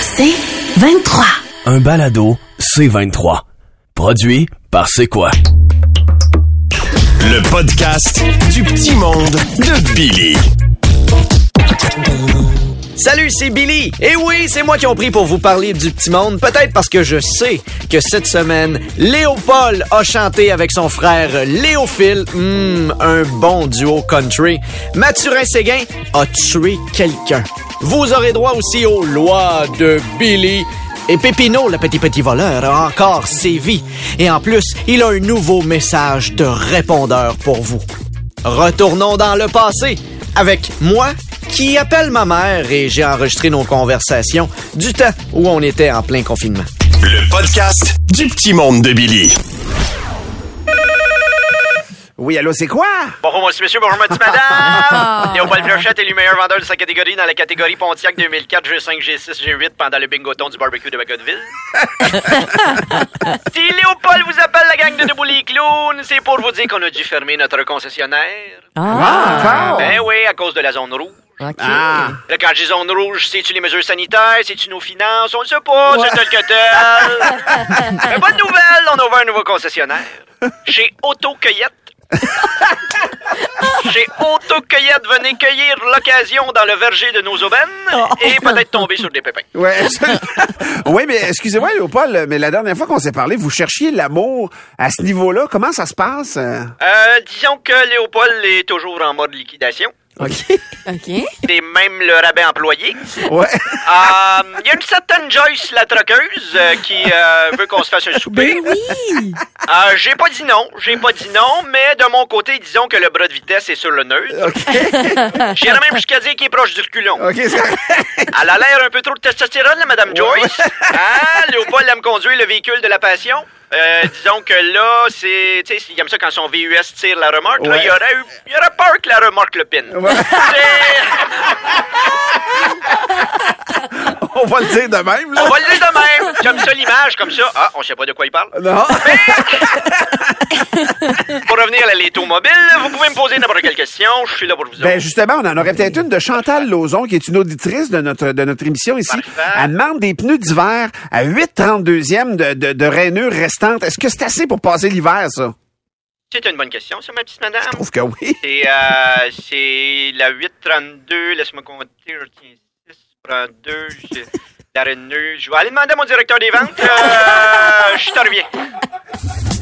C'est 23. Un balado C23. Produit par C'est quoi? Le podcast du petit monde de Billy. Salut, c'est Billy. Et oui, c'est moi qui ont pris pour vous parler du petit monde, peut-être parce que je sais que cette semaine, Léopold a chanté avec son frère Léophile, Hmm, un bon duo country. Mathurin Séguin a tué quelqu'un. Vous aurez droit aussi aux lois de Billy. Et Pépino, le petit petit voleur, a encore sévi. Et en plus, il a un nouveau message de répondeur pour vous. Retournons dans le passé avec moi qui appelle ma mère et j'ai enregistré nos conversations du temps où on était en plein confinement. Le podcast du petit monde de Billy. Oui, allô, c'est quoi? Bonjour, monsieur, monsieur, bonjour, madame, madame. Léopold Flochette est le meilleur vendeur de sa catégorie dans la catégorie Pontiac 2004, G5, G6, G8 pendant le bingoton du barbecue de Bagotville. si Léopold vous appelle la gang de Debout les clowns, c'est pour vous dire qu'on a dû fermer notre concessionnaire. Ah, encore? Ben oui, à cause de la zone rouge. Ah. Là, quand je dis zone rouge, c'est-tu les mesures sanitaires? C'est-tu nos finances? On ne sait pas, c'est tel que tel. Mais bonne nouvelle, on a ouvert un nouveau concessionnaire. Chez Autocueillette. Chez Autocueillette, venez cueillir l'occasion dans le verger de nos aubaines et peut-être tomber sur des pépins. Ouais. oui, mais excusez-moi, Léopold, mais la dernière fois qu'on s'est parlé, vous cherchiez l'amour à ce niveau-là. Comment ça se passe? Euh, disons que Léopold est toujours en mode liquidation. OK. OK. C'est même le rabais employé. Ouais. Euh, Il y a une certaine Joyce, la troqueuse, euh, qui euh, veut qu'on se fasse un souper. Ben oui. Euh, j'ai pas dit non, j'ai pas dit non, mais de mon côté, disons que le bras de vitesse est sur le neutre. OK. J'irais même jusqu'à dire qu'il est proche du reculon. OK. Elle a l'air un peu trop de testostérone, la Madame Joyce. Hein? Léopold aime conduire le véhicule de la passion. Euh, disons que là, c'est. Tu sais, il aime ça quand son VUS tire la remorque. Là, Ouais. il y aurait eu. Il aurait peur que la remorque le pine. Ouais. On va le dire de même, là. On va le dire de même. J'aime ça l'image comme ça. Ah, on sait pas de quoi il parle. Non. Pour revenir à l'automobile, vous pouvez me poser n'importe quelle question. Je suis là pour vous Ben autres. justement, on en aurait peut-être une de Chantal Lauzon, qui est une auditrice de notre de notre émission ici. Parfait. Elle demande des pneus d'hiver à 8,32e de, de, de rainure restante. Est-ce que c'est assez pour passer l'hiver, ça? C'est une bonne question, ça, ma petite madame. Je trouve que oui. C'est euh, c'est la 832, laisse-moi compter, je retiens 6, je prends 2, j'ai la rainure. Je vais aller demander à mon directeur des ventes. Euh, je te reviens.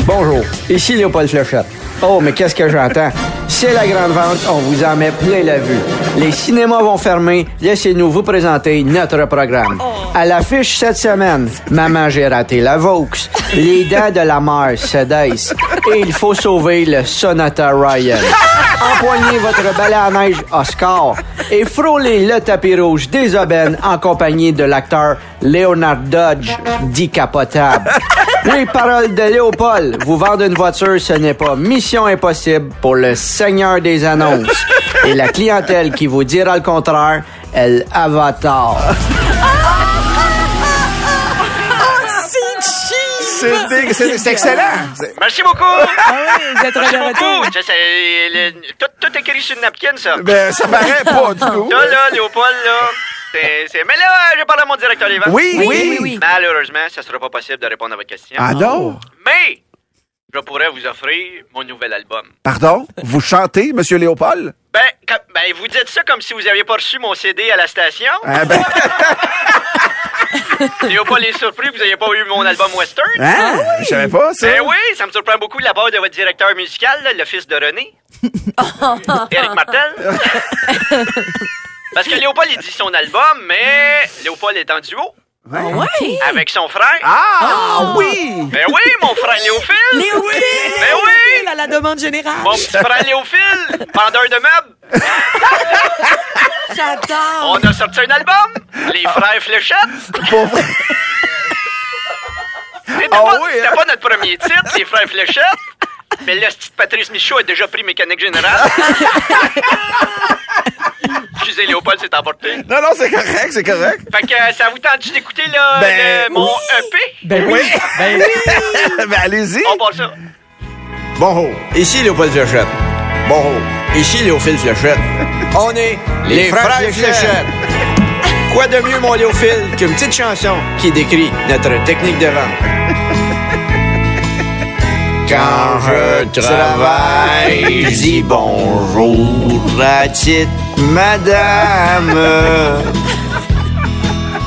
Bonjour, ici Léopold Fléchette. Oh, mais qu'est-ce que j'entends? C'est la grande vente, on vous en met plein la vue. Les cinémas vont fermer, laissez-nous vous présenter notre programme. À l'affiche cette semaine, Maman, j'ai raté la Vaux, Les dents de la mère Cédès et il faut sauver le Sonata Ryan. Empoignez votre balai à neige Oscar et frôlez le tapis rouge des aubaines en compagnie de l'acteur Leonard Dodge, dit capotable. Oui, parole de Léopold. Vous vendre une voiture, ce n'est pas mission impossible pour le seigneur des annonces. Et la clientèle qui vous dira le contraire, elle avatar. C'est excellent. Merci beaucoup. Ah oui, vous êtes Merci beaucoup. Ça, c'est le- tout, tout écrit sur une napkin, ça. Ben, ça paraît pas du tout. Ça, là, Léopold, là. c'est- c'est- Mais là, je parle à mon directeur des ventes. Oui, oui. Oui, oui. Malheureusement, ça sera pas possible de répondre à votre question. Ah non? Mais, je pourrais vous offrir mon nouvel album. Pardon? Vous chantez, Monsieur Léopold? Ben, quand- ben, vous dites ça comme si vous aviez pas reçu mon CD à la station. Ah ben, Léopold est surpris que vous n'ayez pas eu mon album western? hein? Je savais pas, ça. Ben oui, ça me surprend beaucoup de la part de votre directeur musical, là, le fils de René. Éric Martel. Parce que Léopold, il dit son album, mais Léopold est en duo Ouais. avec son frère? Ah, oui! Ben oui, mon frère Léophile. Léophile! Ben oui. À la demande générale. Mon petit frère Léophile, vendeur de meubles. J'adore. On a sorti un album, Les Frères Fléchettes. Vrai. C'était Ah pas, oui, c'était hein? pas notre premier titre, Les Frères Fléchettes. Mais le petit Patrice Michaud a déjà pris mécanique générale. Excusez, Léopold s'est emporté. Non, non, c'est correct, c'est correct. Fait que euh, ça vous tente d'écouter là, Ben, le- mon oui. EP? Ben oui. Ben oui. ben, allez-y. On ça. Bonjour, ici Léopold Fléchette. Bonjour, ici Léophile Fléchette. On est les, frères, Fléchette. Quoi de mieux, mon Léophile, qu'une petite chanson qui décrit notre technique de vente? Quand je travaille, je dis bonjour à petite madame.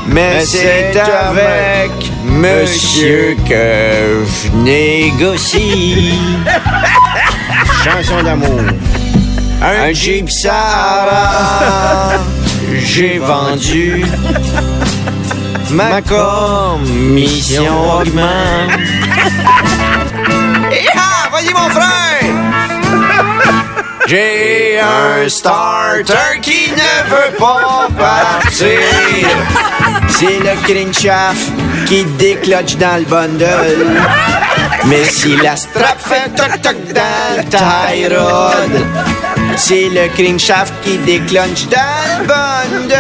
Mais c'est avec monsieur que je négocie. Chanson d'amour. Un Jeep Sahara, j'ai vendu. Ma commission augmente. Ah, voyez mon frère! J'ai un starter qui ne veut pas partir. C'est le crankshaft qui décloche dans le bundle. Mais si la strap fait toc-toc dans le tie rod, c'est le crankshaft qui déclenche dans le bundle.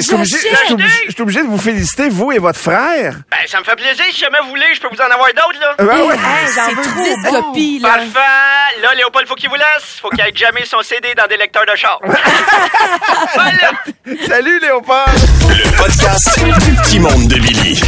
Je suis obligé, de vous féliciter, vous et votre frère. Ben, ça me fait plaisir. Si jamais vous voulez, je peux vous en avoir d'autres, là. Ben ouais. Hey, j'en veux 10 copies, là. Parfait. Là, Léopold, faut qu'il vous laisse. Faut qu'il aille jamais son CD dans des lecteurs de char. voilà. Salut, Léopold! Le podcast du petit monde de Billy.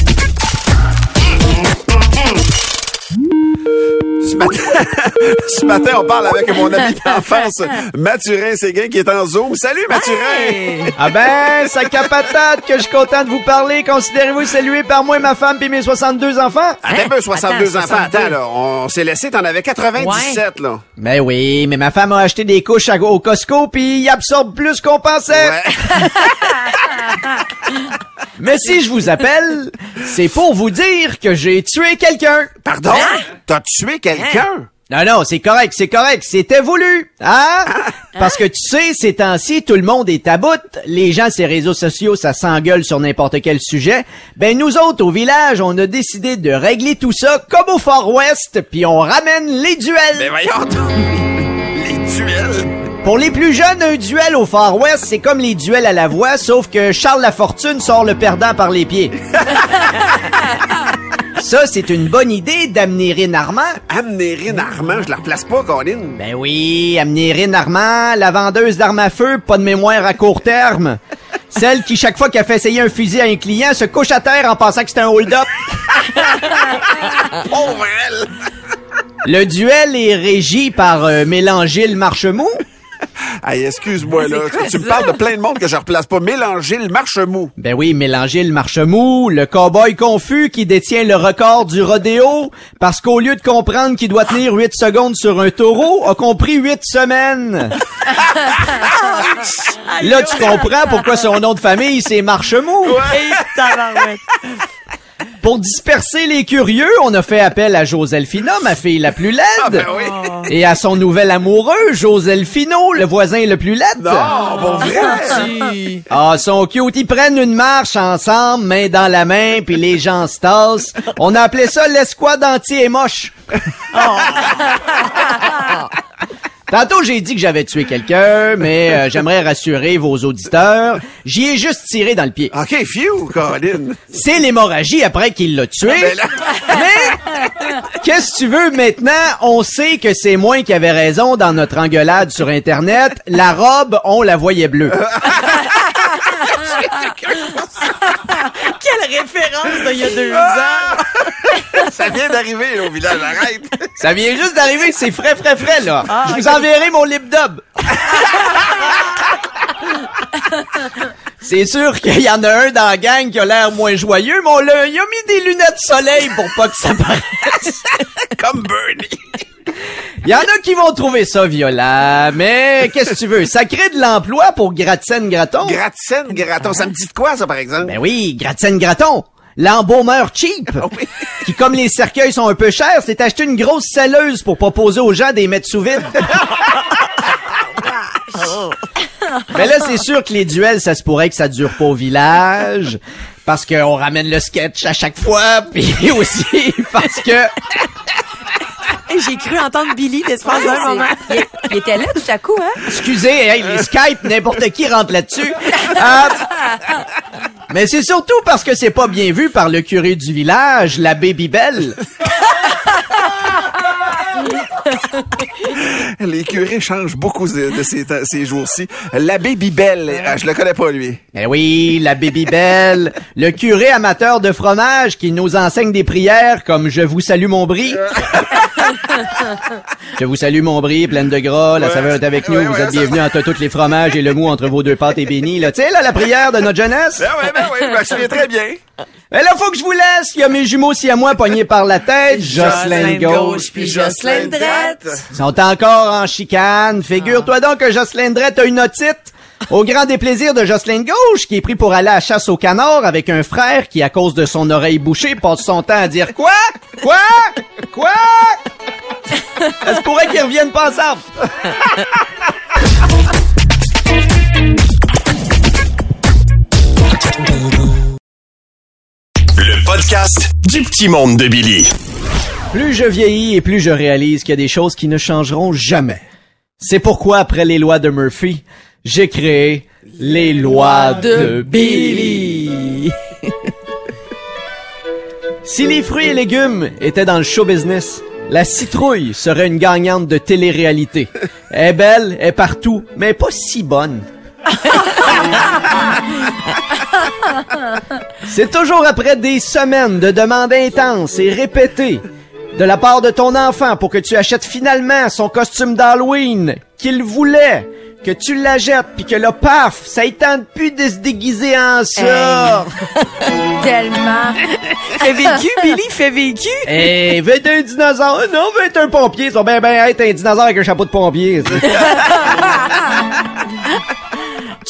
Ce matin, ce matin, on parle avec mon ami d'enfance, Mathurin Séguin, qui est en Zoom. Salut, Mathurin! Ah ben, sac à patate, que je suis content de vous parler. Considérez-vous salué par moi, ma femme puis mes 62 enfants? Attends un peu, 62 Attends, enfants. 62. Attends, là. On s'est laissé, t'en avais 97, là. Ben oui, mais ma femme a acheté des couches à- au Costco puis il absorbe plus qu'on pensait. Ouais. Mais si je vous appelle, c'est pour vous dire que j'ai tué quelqu'un. Pardon? T'as tué quelqu'un? Non, non, c'est correct, c'est correct, c'était voulu, hein? Parce que tu sais, ces temps-ci, tout le monde est à bout. Les gens, ces réseaux sociaux, ça s'engueule sur n'importe quel sujet. Ben, nous autres, au village, on a décidé de régler tout ça comme au Far West, puis on ramène les duels. Mais voyons donc. Les duels. Pour les plus jeunes, un duel au Far West, c'est comme les duels à la voix, sauf que Charles Lafortune sort le perdant par les pieds. Ça, c'est une bonne idée d'amener Rin Armand. Amnérine Armand, je la replace pas, Colin. Ben oui, amener Rin Armand, la vendeuse d'armes à feu, pas de mémoire à court terme. Celle qui, chaque fois qu'elle fait essayer un fusil à un client, se couche à terre en pensant que c'est un hold-up. Pauvre elle. Le duel est régi par euh, Mélangile Marchemou. Hey, excuse-moi, là. Quoi Tu me parles de plein de monde que je replace pas. Mélanger le marche mou. Ben oui, Mélangile Marchemou, le cowboy confus qui détient le record du rodéo, parce qu'au lieu de comprendre qu'il doit tenir 8 secondes sur un taureau, a compris 8 semaines. Là, tu comprends pourquoi son nom de famille, c'est Marchemou. Tabarouette. Pour disperser les curieux, on a fait appel à Joselphina, ma fille la plus laide. Ah, ben oui. Et à son nouvel amoureux, Joselphino, le voisin le plus laide. Non, bon, vrai? Ah, son cute, ils prennent une marche ensemble, main dans la main, puis les gens se tassent. On a appelé ça l'escouade anti-émoche. Tantôt, j'ai dit que j'avais tué quelqu'un, mais euh, j'aimerais rassurer vos auditeurs. J'y ai juste tiré dans le pied. OK, phew, Colin. C'est l'hémorragie après qu'il l'a tué. Ben là- Mais, qu'est-ce que tu veux maintenant? On sait que c'est moi qui avais raison dans notre engueulade sur Internet. La robe, on la voyait bleue. Quelle référence d'il y a deux ans. Ça vient d'arriver, au village. Arrête. Ça vient juste d'arriver, c'est frais, frais, frais, là. Ah, Je vous enverrai mon lip dub. C'est sûr qu'il y en a un dans la gang qui a l'air moins joyeux, mais on l'a, il a mis des lunettes soleil pour pas que ça paraisse. Comme Bernie. Il y en a qui vont trouver ça violent, mais qu'est-ce que tu veux? Ça crée de l'emploi pour Gratzen Graton. Gratzen, graton. Ça me dit de quoi, ça, par exemple? ben oui, Gratzen Graton. L'embaumeur cheap, qui comme les cercueils sont un peu chers, s'est acheté une grosse selleuse pour proposer aux gens des mettre sous vide. Mais là, c'est sûr que les duels, ça se pourrait que ça dure pas au village, parce qu'on ramène le sketch à chaque fois, puis aussi parce que... J'ai cru entendre Billy l'espace d'un moment? Il, il était là tout à coup, hein? Excusez, hey, les Skype, n'importe qui rentre là-dessus. Euh, mais c'est surtout parce que c'est pas bien vu par le curé du village, l'abbé Bibel. Les curés changent beaucoup de, de ces, jours-ci. L'abbé Bibel, ah, je le connais pas, lui. Eh oui, la Baby Belle, le curé amateur de fromage qui nous enseigne des prières comme Je vous salue mon brie. Je vous salue mon brie, pleine de gras, la saveur est avec nous, Ouais, vous ouais, êtes bienvenus entre tous les fromages et le mou entre vos deux pâtes et bénis. Tu sais, là, la prière de notre jeunesse. Ben ouais, ben ouais, je me souviens très bien. Et là, faut que je vous laisse. Il y a mes jumeaux si à moi pognés par la tête. Jocelyn gauche. puis Jocelyn drette. Ils sont encore en chicane. Figure-toi donc que Jocelyn Drette a une otite. Au grand déplaisir de Jocelyn Gauche, qui est pris pour aller à la chasse au canard avec un frère qui, à cause de son oreille bouchée, passe son temps à dire Quoi? Quoi? Quoi? Ça se pourrait qu'ils reviennent pas ensemble? Le podcast du petit monde de Billy. Plus je vieillis et plus je réalise qu'il y a des choses qui ne changeront jamais. C'est pourquoi, après les lois de Murphy, j'ai créé les lois de Billy. si les fruits et légumes étaient dans le show business, la citrouille serait une gagnante de télé-réalité. Elle est belle, elle est partout, mais pas si bonne. C'est toujours après des semaines de demandes intenses et répétées de la part de ton enfant pour que tu achètes finalement son costume d'Halloween qu'il voulait, que tu l'achètes puis que là, paf, ça y tente plus de se déguiser en ça. Tellement. Fait vécu, Billy, fait vécu. Eh, veut être un dinosaure? Non, veut être un pompier. Ça va bien, bien être un dinosaure avec un chapeau de pompier.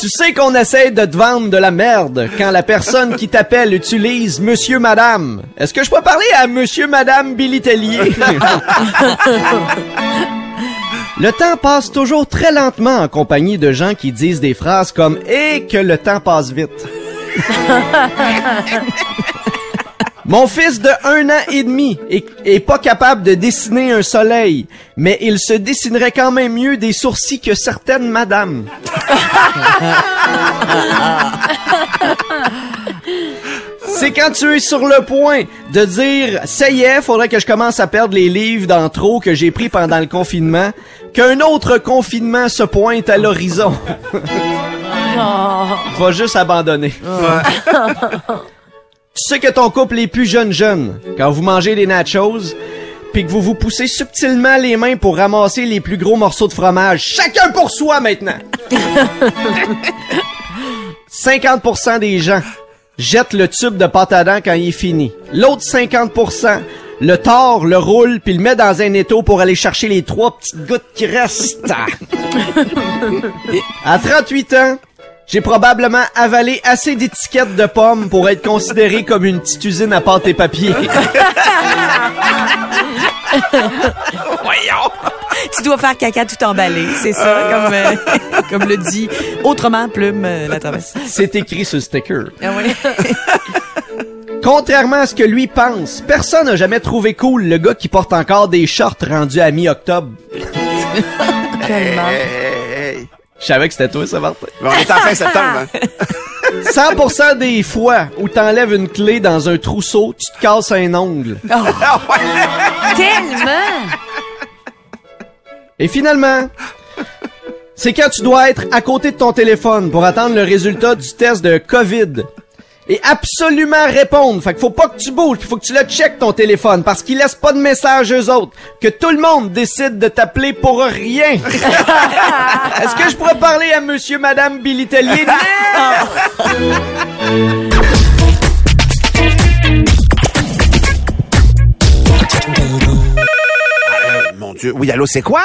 Tu sais qu'on essaie de te vendre de la merde quand la personne qui t'appelle utilise Monsieur Madame. Est-ce que je peux parler à Monsieur Madame Billy Tellier? Le temps passe toujours très lentement en compagnie de gens qui disent des phrases comme « Et que le temps passe vite ». Mon fils de un an et demi est, est pas capable de dessiner un soleil, mais il se dessinerait quand même mieux des sourcils que certaines madames. C'est quand tu es sur le point de dire ça y est, faudrait que je commence à perdre les livres dans trop que j'ai pris pendant le confinement, qu'un autre confinement se pointe à l'horizon. Va juste abandonner. sais que ton couple est plus jeune jeune quand vous mangez des nachos puis que vous vous poussez subtilement les mains pour ramasser les plus gros morceaux de fromage. Chacun pour soi maintenant. 50% des gens jettent le tube de pâte à dents quand il est fini. L'autre 50% le tord, le roule puis le met dans un étau pour aller chercher les trois petites gouttes qui restent. À 38 ans, j'ai probablement avalé assez d'étiquettes de pommes pour être considéré comme une petite usine à pâte et papier. Tu dois faire caca tout emballé, c'est ça, comme, euh, comme le dit autrement Plume euh, la traverse. C'est écrit sur le sticker. Ah oui. Contrairement à ce que lui pense, personne n'a jamais trouvé cool le gars qui porte encore des shorts rendus à mi-octobre. Tellement. Je savais que c'était toi, ça, Martin. Bon, on est en fin septembre. hein. 100% des fois où t'enlèves une clé dans un trousseau, tu te casses un ongle. Tellement. Et finalement, c'est quand tu dois être à côté de ton téléphone pour attendre le résultat du test de COVID. Et absolument répondre. Fait qu'il faut pas que tu bouges, il faut que tu le checkes ton téléphone parce qu'ils laissent pas de message eux autres. Que tout le monde décide de t'appeler pour rien. Est-ce que je pourrais parler à monsieur, madame Billy Tellier? Euh, mon Dieu. Oui, allô, c'est quoi?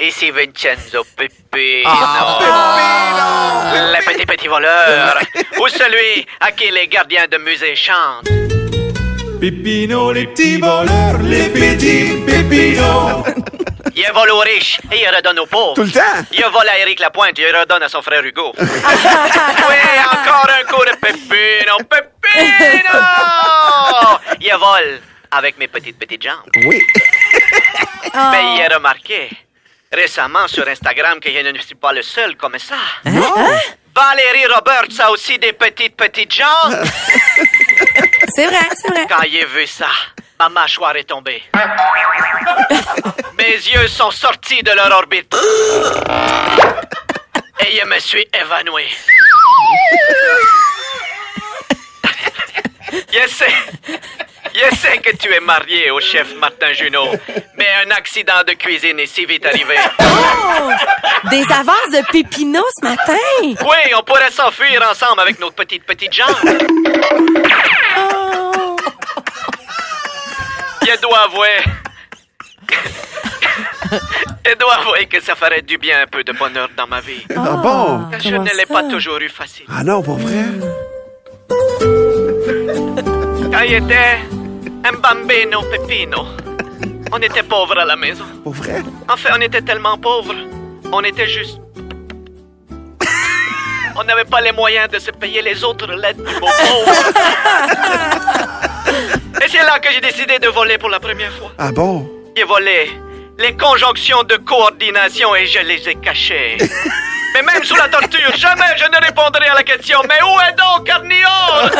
Ici Vincenzo Peppino. Ah, Le petit petit voleur. Ou celui à qui les gardiens de musée chantent. Pépino, les petits voleurs, les petits pépinos. Il vole aux riches et il redonne aux pauvres. Tout le temps? Il vole à Éric Lapointe et il redonne à son frère Hugo. oui, encore un coup de Pépino, Pépino! Il vole avec mes petites petites jambes. Oui. Mais il a remarqué récemment sur Instagram que je ne suis pas le seul comme ça. Valérie Roberts a aussi des petites petites jambes. C'est vrai, c'est vrai. Quand j'ai vu ça, ma mâchoire est tombée. Mes yeux sont sortis de leur orbite. Et je me suis évanoui. Je sais, je sais que tu es marié au chef Martin Junot, mais un accident de cuisine est si vite arrivé. Oh! Des avances de Pépino ce matin? Oui, on pourrait s'enfuir ensemble avec nos petites petites jambes. Oh! Je dois avouer. Je dois avouer que ça ferait du bien un peu de bonheur dans ma vie. Ah bon? Je ne l'ai pas toujours eu facile. Ah non, pour vrai? Quand j'étais un bambino pepino, on était pauvres à la maison. Pour vrai? En fait, on était tellement pauvres. On était juste. On n'avait pas les moyens de se payer les autres lettres du mot pauvre. Et c'est là que j'ai décidé de voler pour la première fois. Ah bon? J'ai volé les conjonctions de coordination et je les ai cachées. Mais même sous la torture, jamais je ne répondrai à la question Mais où est donc Carnillon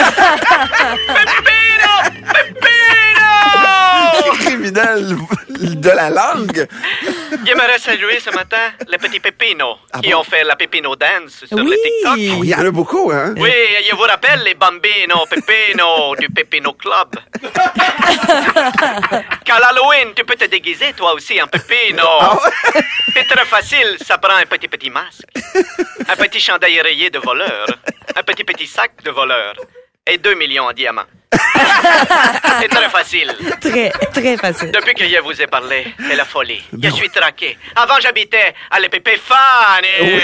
Pepino Pepino Criminel de la langue. J'aimerais saluer ce matin les petits Pepinos qui bon? ont fait la Pepino Dance sur Oui. le TikTok. Oui, il y en a beaucoup, hein? Oui, je vous rappelle les bambinos Pepino du Pepino Club. Qu'à l'Halloween, tu peux te déguiser toi aussi en Pepino. C'est très facile, ça prend un petit petit masque, un petit chandail rayé de voleur, un petit petit sac de voleur et 2 millions en diamants. C'est très facile. Très, très facile. Depuis que je vous ai parlé, c'est la folie. Je suis traqué. Avant, j'habitais à l'épépé Fanny.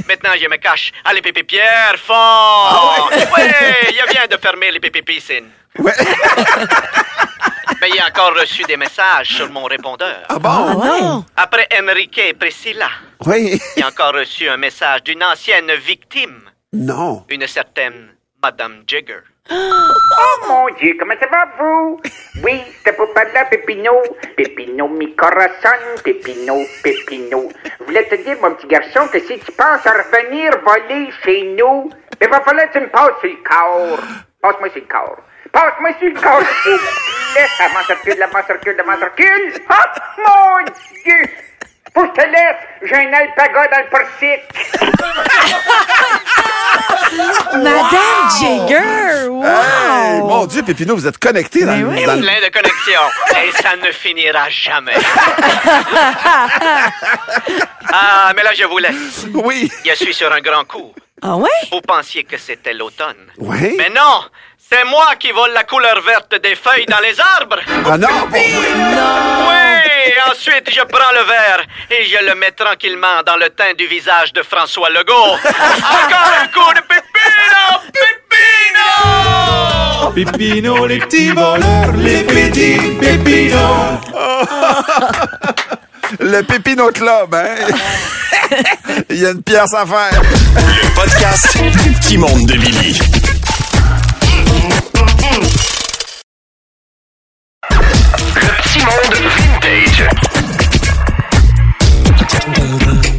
Maintenant, je me cache à l'épépé Pierre Fond. oui, je viens de fermer l'épépé Piscine. Ouais. Mais j'ai encore reçu des messages sur mon répondeur. Ah bon? non. Après Enrique et Priscilla, Oui. j'ai encore reçu un message d'une ancienne victime, Non. une certaine Madame Jigger. Oh mon Dieu, comment ça va vous? Oui, c'était pour parler à Pépino. Pépino, mi corazon, Pépino, Pépino. Je voulais te dire, mon petit garçon, que si tu penses à revenir voler chez nous, il va falloir que tu me passes sur le corps. Passe-moi sur le corps. Passe-moi sur le corps, s'il te plaît. La main circule, la main circule, la main circule. Ah, mon Dieu! Faut que je te laisse, j'ai un alpaga dans le portique. Madame Jagger! Wow! Hey, mon Dieu, Pépino, vous êtes connecté dans, Ben le- oui. dans le- Plein de connexions. Et ça ne finira jamais. ah, mais là, je vous laisse. Oui. Je suis sur un grand coup. Ah ouais? Vous pensiez que c'était l'automne. Oui. Mais non! C'est moi qui vole la couleur verte des feuilles dans les arbres! Ah non? Oui! Ensuite, je prends le verre et je le mets tranquillement dans le teint du visage de François Legault. Encore un coup de pépino! Pépino! Pépino, les petits voleurs, les petits pépinos. Le Pépino Club, hein? Il y a une pièce à faire. Le podcast du petit monde de Billy.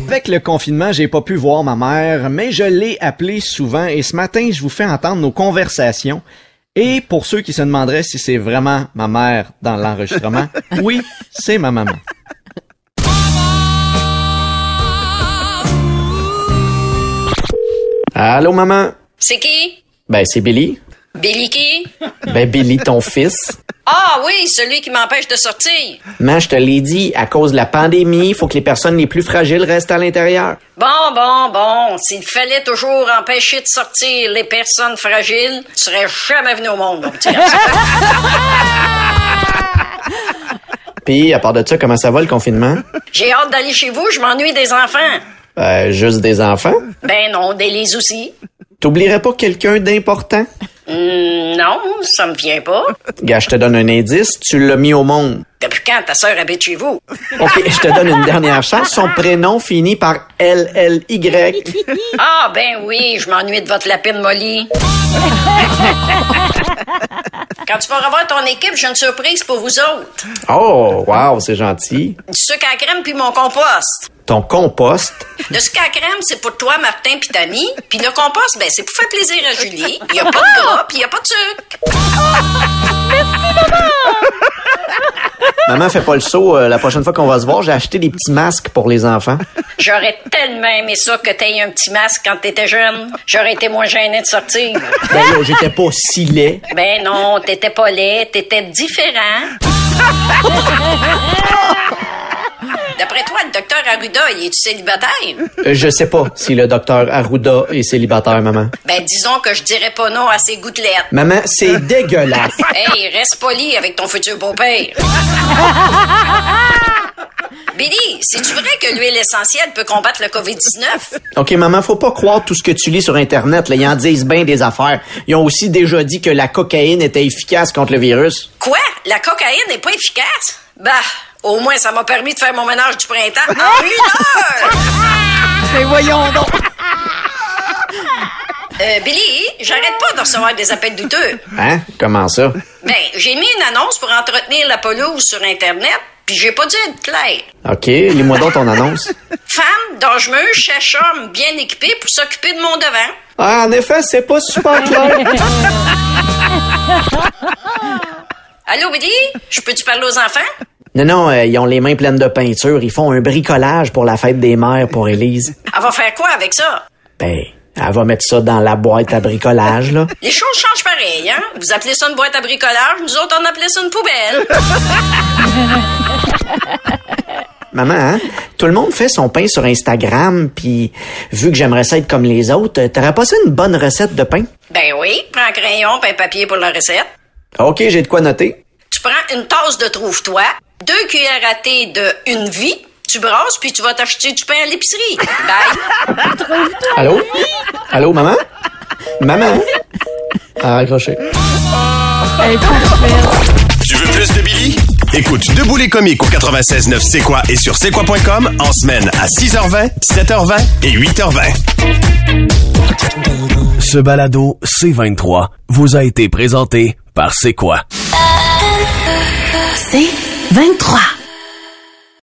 Avec le confinement, j'ai pas pu voir ma mère, mais je l'ai appelée souvent et ce matin, je vous fais entendre nos conversations. Et pour ceux qui se demanderaient si c'est vraiment ma mère dans l'enregistrement, oui, c'est ma maman. Allô, maman? C'est qui? Ben, c'est Billy. Billy qui? Ben, Billy, ton fils. Ah oui, celui qui m'empêche de sortir. Man, je te l'ai dit, à cause de la pandémie, il faut que les personnes les plus fragiles restent à l'intérieur. Bon, bon, bon. S'il fallait toujours empêcher de sortir les personnes fragiles, tu serais jamais venu au monde, mon petit. Puis, à part de ça, comment ça va le confinement? J'ai hâte d'aller chez vous, je m'ennuie des enfants. Euh, juste des enfants? Ben non, des lits aussi. T'oublierais pas quelqu'un d'important? Hmm, non, ça me vient pas. Gars, je te donne un indice, tu l'as mis au monde. Depuis quand ta sœur habite chez vous? OK, je te donne une dernière chance. Son prénom finit par L-L-Y. Ah ben oui, je m'ennuie de votre lapine Molly. Quand tu vas revoir ton équipe, j'ai une surprise pour vous autres. Oh, wow, c'est gentil. Du sucre à crème puis mon compost. Ton compost. Le sucre à crème, c'est pour toi, Martin pis Tammy. Puis le compost, ben, c'est pour faire plaisir à Julie. Il y a pas de gras, puis il y a pas de sucre. Maman, fais pas le saut. euh, la prochaine fois qu'on va se voir, j'ai acheté des petits masques pour les enfants. J'aurais tellement aimé ça que t'aies un petit masque quand t'étais jeune. J'aurais été moins gêné de sortir. Ben là, j'étais pas si laid. Ben non, t'étais pas laid, t'étais différent. D'après toi, le docteur Arruda, il est-tu célibataire? Euh, Je sais pas si le docteur Arruda est célibataire, maman. Ben disons que je dirais pas non à ses gouttelettes. Maman, c'est dégueulasse. Hey, reste poli avec ton futur beau-père. Billy, c'est-tu vrai que l'huile essentielle peut combattre le COVID-19? OK, maman, faut pas croire tout ce que tu lis sur Internet. Là. Ils en disent bien des affaires. Ils ont aussi déjà dit que la cocaïne était efficace contre le virus. Quoi? La cocaïne n'est pas efficace? Bah, au moins, ça m'a permis de faire mon ménage du printemps en une heure! Mais voyons donc. Euh, Billy, j'arrête pas de recevoir des appels douteux. Hein? Comment ça? Ben, j'ai mis une annonce pour entretenir la pelouse sur Internet, puis j'ai pas dû être clair. OK, lis-moi donc ton annonce. Femme dangereuse cherche homme bien équipé pour s'occuper de mon devant. Ah, en effet, c'est pas super clair. Allô, Billy? Je peux-tu parler aux enfants? Non, non, euh, ils ont les mains pleines de peinture. Ils font un bricolage pour la fête des mères pour Élise. Elle va faire quoi avec ça? Ben, elle va mettre ça dans la boîte à bricolage, là. Les choses changent pareil, hein? Vous appelez ça une boîte à bricolage, nous autres, on appelait ça une poubelle. Maman, hein? Tout le monde fait son pain sur Instagram, puis vu que j'aimerais ça être comme les autres, euh, t'aurais pas ça une bonne recette de pain? ben oui, prends un crayon un papier pour la recette. OK, j'ai de quoi noter. Tu prends une tasse de trouve-toi, deux cuillères à thé de une vie, tu brasses, puis tu vas t'acheter du pain à l'épicerie. Bye! Allô? Allô, maman? Maman? Ah, accroché. Tu veux plus de Billy? Écoute Debout les comiques au 96.9 C'est quoi et sur c'est quoi.com en semaine à 6h20, 7h20 et 8h20. Ce balado C23 vous a été présenté par C'est quoi? C'est 23.